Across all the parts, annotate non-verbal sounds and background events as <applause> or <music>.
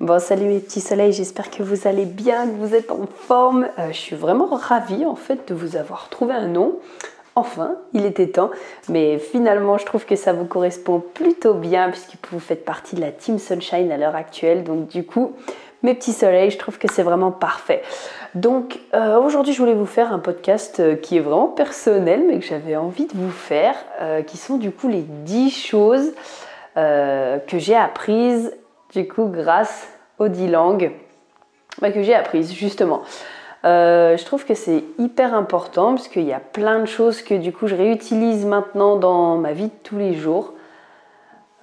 Bon, salut mes petits soleils, j'espère que vous allez bien, que vous êtes en forme. Euh, je suis vraiment ravie en fait de vous avoir trouvé un nom. Enfin, il était temps, mais finalement je trouve que ça vous correspond plutôt bien puisque vous faites partie de la Team Sunshine à l'heure actuelle. Donc du coup, mes petits soleils, je trouve que c'est vraiment parfait. Donc euh, aujourd'hui je voulais vous faire un podcast euh, qui est vraiment personnel mais que j'avais envie de vous faire, qui sont du coup les 10 choses que j'ai apprises du coup grâce aux 10 langues que j'ai apprises justement. Euh, je trouve que c'est hyper important parce qu'il y a plein de choses que du coup je réutilise maintenant dans ma vie de tous les jours.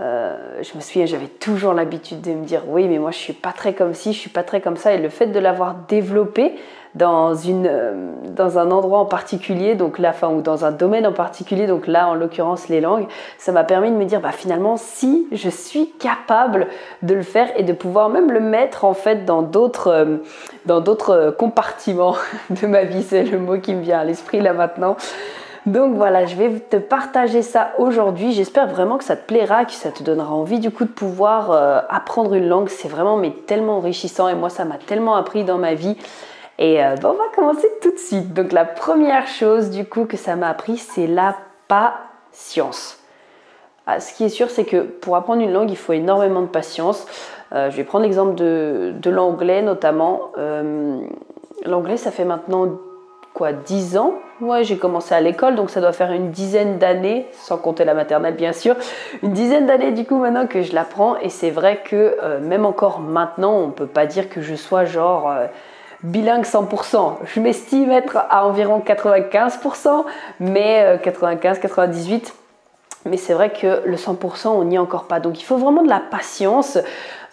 Euh, je me souviens, j'avais toujours l'habitude de me dire oui, mais moi je suis pas très comme ci, je suis pas très comme ça. Et le fait de l'avoir développé dans, une, euh, dans un endroit en particulier, donc là, enfin, ou dans un domaine en particulier, donc là en l'occurrence les langues, ça m'a permis de me dire bah finalement si je suis capable de le faire et de pouvoir même le mettre en fait dans d'autres euh, dans d'autres compartiments <laughs> de ma vie, c'est le mot qui me vient à l'esprit là maintenant. Donc voilà, je vais te partager ça aujourd'hui. J'espère vraiment que ça te plaira, que ça te donnera envie du coup de pouvoir euh, apprendre une langue. C'est vraiment mais tellement enrichissant et moi ça m'a tellement appris dans ma vie. Et euh, on va commencer tout de suite. Donc la première chose du coup que ça m'a appris, c'est la patience. Ah, ce qui est sûr, c'est que pour apprendre une langue, il faut énormément de patience. Euh, je vais prendre l'exemple de, de l'anglais notamment. l'anglais, ça fait maintenant quoi 10 ans Ouais, j'ai commencé à l'école, donc ça doit faire une dizaine d'années, sans compter la maternelle bien sûr, une dizaine d'années du coup maintenant que je l'apprends. Et c'est vrai que euh, même encore maintenant, on peut pas dire que je sois genre euh, bilingue 100%. Je m'estime être à environ 95%, mais 95-98%. Euh, mais c'est vrai que le 100%, on n'y est encore pas. Donc il faut vraiment de la patience.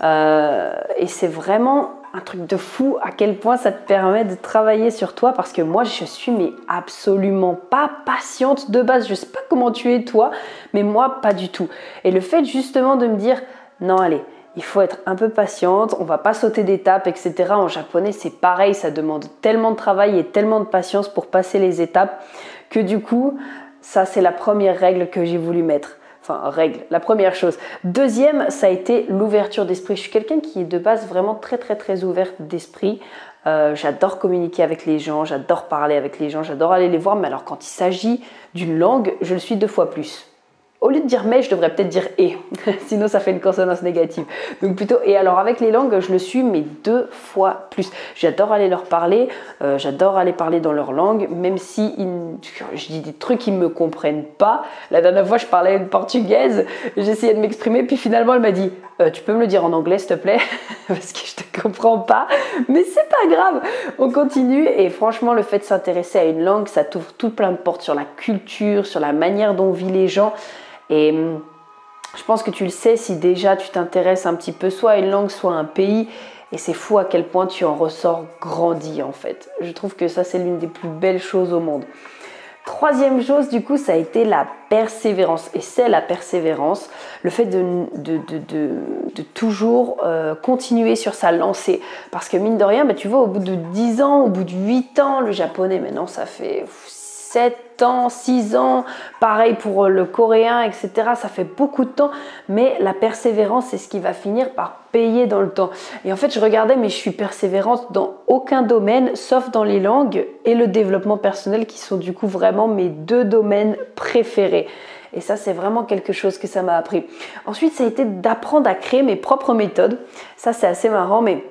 et c'est vraiment un truc de fou à quel point ça te permet de travailler sur toi parce que moi je suis mais absolument pas patiente de base. Je sais pas comment tu es toi, mais moi pas du tout. Et le fait justement de me dire non allez, il faut être un peu patiente, on va pas sauter d'étapes, etc. En japonais c'est pareil, ça demande tellement de travail et tellement de patience pour passer les étapes que du coup ça c'est la première règle que j'ai voulu mettre enfin règle, la première chose. Deuxième, ça a été l'ouverture d'esprit. Je suis quelqu'un qui est de base vraiment très très très ouverte d'esprit. Euh, j'adore communiquer avec les gens, j'adore parler avec les gens, j'adore aller les voir, mais alors quand il s'agit d'une langue, je le suis deux fois plus. Au lieu de dire mais, je devrais peut-être dire et. <laughs> Sinon, ça fait une consonance négative. Donc plutôt et. Alors avec les langues, je le suis mais deux fois plus. J'adore aller leur parler. Euh, j'adore aller parler dans leur langue, même si je dis des trucs qu'ils me comprennent pas. La dernière fois, je parlais une portugaise. J'essayais de m'exprimer, puis finalement, elle m'a dit euh, "Tu peux me le dire en anglais, s'il te plaît, <laughs> parce que je te comprends pas." Mais c'est pas grave. On continue. Et franchement, le fait de s'intéresser à une langue, ça t'ouvre tout plein de portes sur la culture, sur la manière dont vivent les gens. Et hum, je pense que tu le sais si déjà tu t'intéresses un petit peu soit à une langue, soit à un pays. Et c'est fou à quel point tu en ressors grandi en fait. Je trouve que ça c'est l'une des plus belles choses au monde. Troisième chose, du coup, ça a été la persévérance. Et c'est la persévérance, le fait de toujours euh, continuer sur sa lancée. Parce que mine de rien, bah, tu vois, au bout de 10 ans, au bout de 8 ans, le japonais, maintenant, ça fait 7 ans, 6 ans, pareil pour le coréen, etc. Ça fait beaucoup de temps, mais la persévérance, c'est ce qui va finir par payer dans le temps. Et en fait, je regardais, mais je suis persévérante dans aucun domaine, sauf dans les langues et le développement personnel, qui sont du coup vraiment mes deux domaines préférés. Et ça, c'est vraiment quelque chose que ça m'a appris. Ensuite, ça a été d'apprendre à créer mes propres méthodes. Ça, c'est assez marrant, mais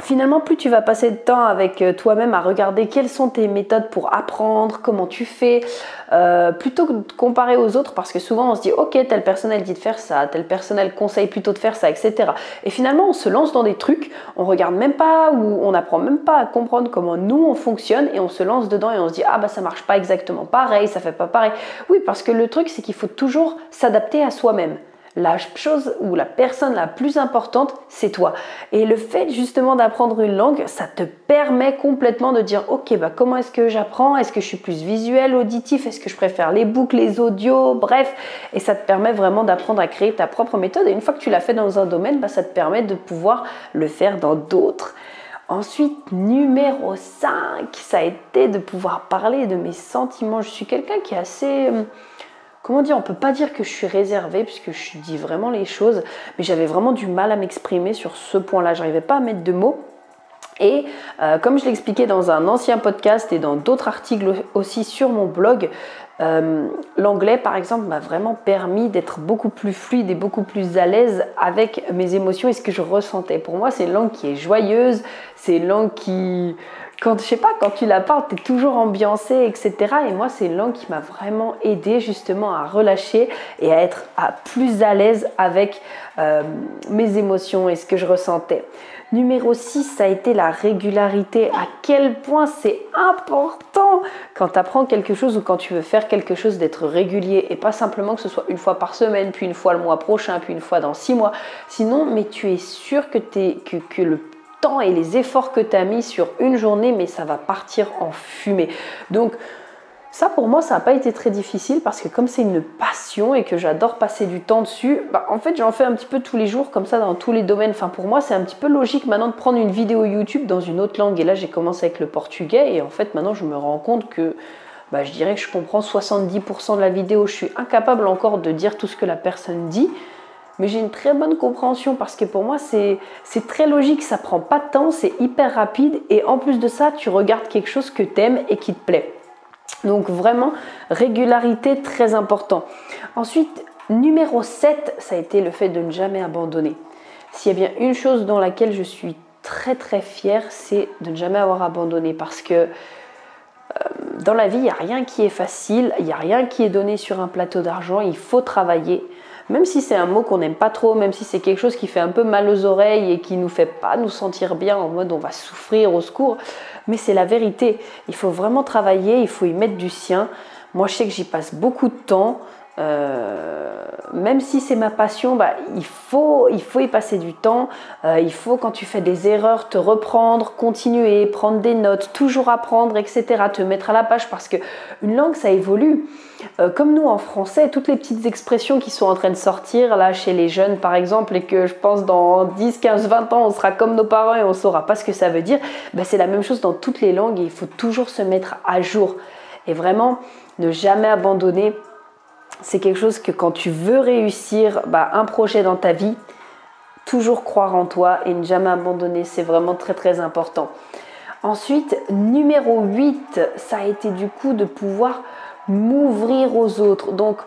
Finalement, plus tu vas passer de temps avec euh, toi-même à regarder quelles sont tes méthodes pour apprendre, comment tu fais, euh, plutôt que de comparer aux autres, parce que souvent on se dit, ok, tel personnel dit de faire ça, tel personnel conseille plutôt de faire ça, etc. Et finalement, on se lance dans des trucs, on regarde même pas ou on n'apprend même pas à comprendre comment nous on fonctionne et on se lance dedans et on se dit, ah bah ça marche pas exactement pareil, ça fait pas pareil. Oui, parce que le truc, c'est qu'il faut toujours s'adapter à soi-même la chose ou la personne la plus importante, c'est toi. Et le fait justement d'apprendre une langue, ça te permet complètement de dire, ok, bah comment est-ce que j'apprends? Est-ce que je suis plus visuel, auditif? Est-ce que je préfère les boucles, les audios? Bref, et ça te permet vraiment d'apprendre à créer ta propre méthode. Et une fois que tu l'as fait dans un domaine, bah, ça te permet de pouvoir le faire dans d'autres. Ensuite, numéro 5, ça a été de pouvoir parler de mes sentiments. Je suis quelqu'un qui est assez comment dire, on peut pas dire que je suis réservée puisque je dis vraiment les choses, mais j'avais vraiment du mal à m'exprimer sur ce point-là. J'arrivais pas à mettre de mots. Et euh, comme je l'expliquais dans un ancien podcast et dans d'autres articles aussi sur mon blog, euh, l'anglais, par exemple, m'a vraiment permis d'être beaucoup plus fluide et beaucoup plus à l'aise avec mes émotions et ce que je ressentais. Pour moi, c'est une langue qui est joyeuse, c'est une langue qui, quand je sais pas, quand tu la parles, tu es toujours ambiancé, etc. Et moi, c'est une langue qui m'a vraiment aidé justement à relâcher et à être à plus à l'aise avec euh, mes émotions et ce que je ressentais. Numéro 6, ça a été la régularité. À quel point c'est important quand tu apprends quelque chose ou quand tu veux faire quelque chose d'être régulier et pas simplement que ce soit une fois par semaine, puis une fois le mois prochain, puis une fois dans six mois. Sinon, mais tu es sûr que, es, que, que le et les efforts que tu as mis sur une journée, mais ça va partir en fumée. Donc, ça, pour moi, ça n'a pas été très difficile parce que comme c'est une passion et que j'adore passer du temps dessus, bah, en fait, j'en fais un petit peu tous les jours, comme ça, dans tous les domaines. Enfin, pour moi, c'est un petit peu logique maintenant de prendre une vidéo YouTube dans une autre langue. Et là, j'ai commencé avec le portugais et en fait, maintenant, je me rends compte que bah, je dirais que je comprends 70% de la vidéo. Je suis incapable encore de dire tout ce que la personne dit. Mais j'ai une très bonne compréhension parce que pour moi, c'est très logique, ça prend pas de temps, c'est hyper rapide et en plus de ça, tu regardes quelque chose que tu aimes et qui te plaît. Donc vraiment, régularité très important. Ensuite, numéro 7, ça a été le fait de ne jamais abandonner. S'il y a bien une chose dans laquelle je suis très très fière, c'est de ne jamais avoir abandonné parce que euh, dans la vie, il n'y a rien qui est facile, il n'y a rien qui est donné sur un plateau d'argent, il faut travailler. Même si c'est un mot qu'on n'aime pas trop, même si c'est quelque chose qui fait un peu mal aux oreilles et qui nous fait pas nous sentir bien en mode on va souffrir au secours, mais c'est la vérité. Il faut vraiment travailler, il faut y mettre du sien. Moi, je sais que j'y passe beaucoup de temps. Euh, même si c'est ma passion, bah, il, faut, y passer du temps. Euh, il faut, quand tu fais des erreurs, te reprendre, continuer, prendre des notes, toujours apprendre, etc. Te mettre à la page parce que une langue, ça évolue. Euh, comme nous en français, toutes les petites expressions qui sont en train de sortir là chez les jeunes par exemple, et que je pense dans 10, 15, 20 ans, on sera comme nos parents et on saura pas ce que ça veut dire, bah, c'est la même chose dans toutes les langues et il faut toujours se mettre à jour. Et vraiment, ne jamais abandonner c'est quelque chose que quand tu veux réussir bah, un projet dans ta vie, toujours croire en toi et ne jamais abandonner, c'est vraiment très très important. Ensuite, numéro 8, ça a été du coup de pouvoir m'ouvrir aux autres. Donc,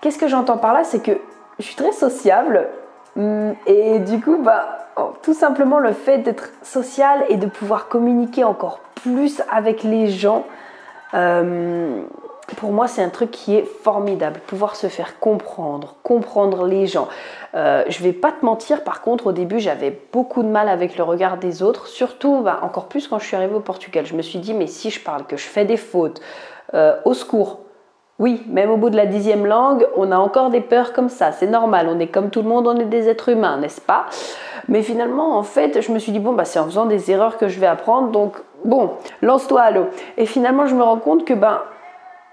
qu'est-ce que j'entends par là? C'est que je suis très sociable hum, et du coup, bah, tout simplement le fait d'être social et de pouvoir communiquer encore plus avec les gens. Euh, pour moi, c'est un truc qui est formidable. Pouvoir se faire comprendre, comprendre les gens. Euh, je vais pas te mentir, par contre, au début, j'avais beaucoup de mal avec le regard des autres, surtout bah, encore plus quand je suis arrivée au Portugal. Je me suis dit, mais si je parle que je fais des fautes, euh, au secours. Oui, même au bout de la dixième langue, on a encore des peurs comme ça. C'est normal, on est comme tout le monde, on est des êtres humains, n'est-ce pas? Mais finalement, en fait, je me suis dit, bon, bah, c'est en faisant des erreurs que je vais apprendre, donc bon, lance-toi à l'eau. Et finalement, je me rends compte que, ben,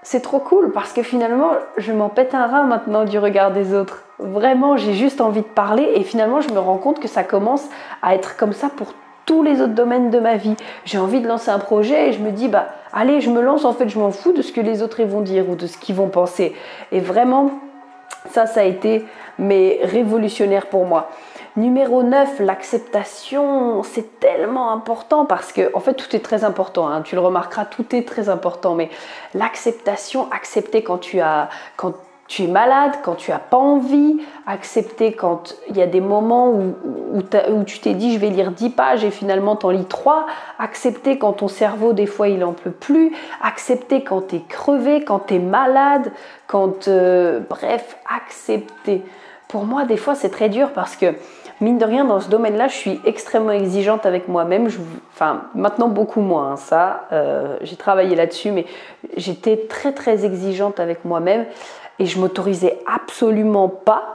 c'est trop cool parce que finalement, je m'en pète un rein maintenant du regard des autres. Vraiment, j'ai juste envie de parler et finalement, je me rends compte que ça commence à être comme ça pour tous les autres domaines de ma vie. J'ai envie de lancer un projet et je me dis, bah, allez, je me lance, en fait, je m'en fous de ce que les autres vont dire ou de ce qu'ils vont penser. Et vraiment, ça, ça a été mais révolutionnaire pour moi. Numéro 9, l'acceptation, c'est tellement important parce que, en fait, tout est très important. Hein. tu le remarqueras, tout est très important. Mais l'acceptation, accepter quand tu as, quand tu es malade, quand tu as pas envie, accepter quand il y a des moments où, tu t'es dit je vais lire 10 pages et finalement tu en lis 3, accepter quand ton cerveau des fois il en peut plus, accepter quand tu es crevé, quand tu es malade, quand euh, bref, accepter. Pour moi des fois c'est très dur parce que mine de rien, dans ce domaine-là, je suis extrêmement exigeante avec moi-même. Enfin, maintenant beaucoup moins, hein, ça. Euh, j'ai travaillé là-dessus, mais j'étais très très exigeante avec moi-même et je m'autorisais absolument pas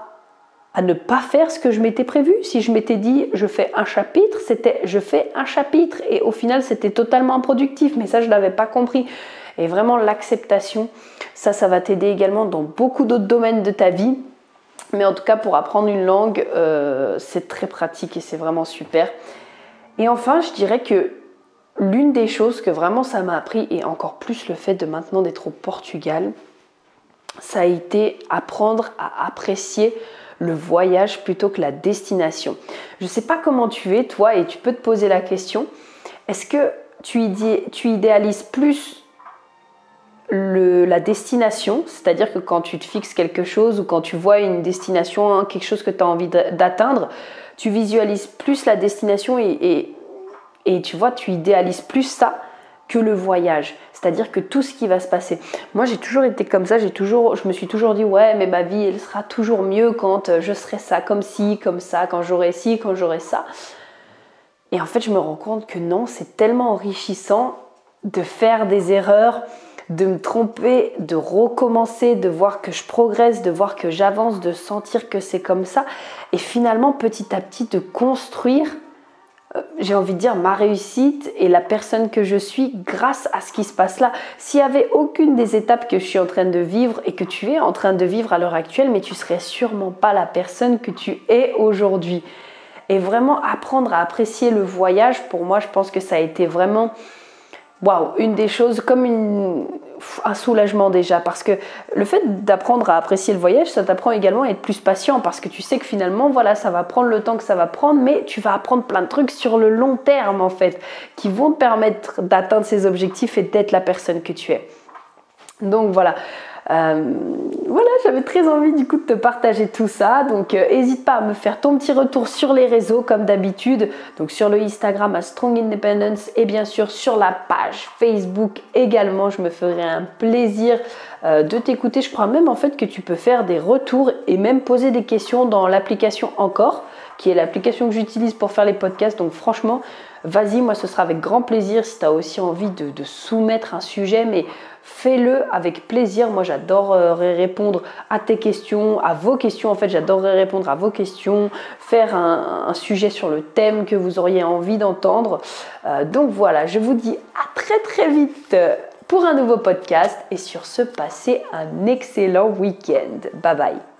à ne pas faire ce que je m'étais prévu. Si je m'étais dit je fais un chapitre, c'était je fais un chapitre et au final c'était totalement improductif, mais ça je l'avais pas compris. Et vraiment l'acceptation, ça ça va t'aider également dans beaucoup d'autres domaines de ta vie. Mais en tout cas, pour apprendre une langue, euh, c'est très pratique et c'est vraiment super. Et enfin, je dirais que l'une des choses que vraiment ça m'a appris, et encore plus le fait de maintenant d'être au Portugal, ça a été apprendre à apprécier le voyage plutôt que la destination. Je ne sais pas comment tu es, toi, et tu peux te poser la question, est-ce que tu, idéalises plus la destination, c'est-à-dire que quand tu te fixes quelque chose ou quand tu vois une destination, hein, quelque chose que tu as envie d'atteindre, tu visualises plus la destination et, tu vois, tu idéalises plus ça que le voyage. C'est-à-dire que tout ce qui va se passer. Moi, j'ai toujours été comme ça. J'ai toujours, je me suis toujours dit ouais, mais ma vie, elle sera toujours mieux quand euh, je serai ça, comme ci, comme ça, quand j'aurai ci, quand j'aurai ça. Et en fait, je me rends compte que non, c'est tellement enrichissant de faire des erreurs, de me tromper, de recommencer, de voir que je progresse, de voir que j'avance, de sentir que c'est comme ça. Et finalement, petit à petit, de construire j'ai envie de dire, ma réussite et la personne que je suis grâce à ce qui se passe là. S'il n'y avait aucune des étapes que je suis en train de vivre et que tu es en train de vivre à l'heure actuelle, mais tu serais sûrement pas la personne que tu es aujourd'hui. Et vraiment apprendre à apprécier le voyage, pour moi, je pense que ça a été vraiment waouh, une des choses comme une, un soulagement déjà. Parce que le fait d'apprendre à apprécier le voyage, ça t'apprend également à être plus patient. Parce que tu sais que finalement, voilà, ça va prendre le temps que ça va prendre, mais tu vas apprendre plein de trucs sur le long terme en fait, qui vont te permettre d'atteindre ces objectifs et d'être la personne que tu es. Donc voilà. Euh, voilà, j'avais très envie du coup de te partager tout ça. Donc n'hésite euh, pas à me faire ton petit retour sur les réseaux comme d'habitude. Donc sur le Instagram à Strong Independence et bien sûr sur la page Facebook également. Je me ferai un plaisir euh, de t'écouter. Je crois même en fait que tu peux faire des retours et même poser des questions dans l'application Encore, qui est l'application que j'utilise pour faire les podcasts. Donc franchement, vas-y, moi ce sera avec grand plaisir si tu as aussi envie de, soumettre un sujet, mais fais-le avec plaisir. Moi, j'adorerais répondre à tes questions, à vos questions. En fait, j'adorerais répondre à vos questions, faire un, sujet sur le thème que vous auriez envie d'entendre. Euh, donc voilà, je vous dis à très très vite pour un nouveau podcast et sur ce, passez un excellent week-end. Bye bye.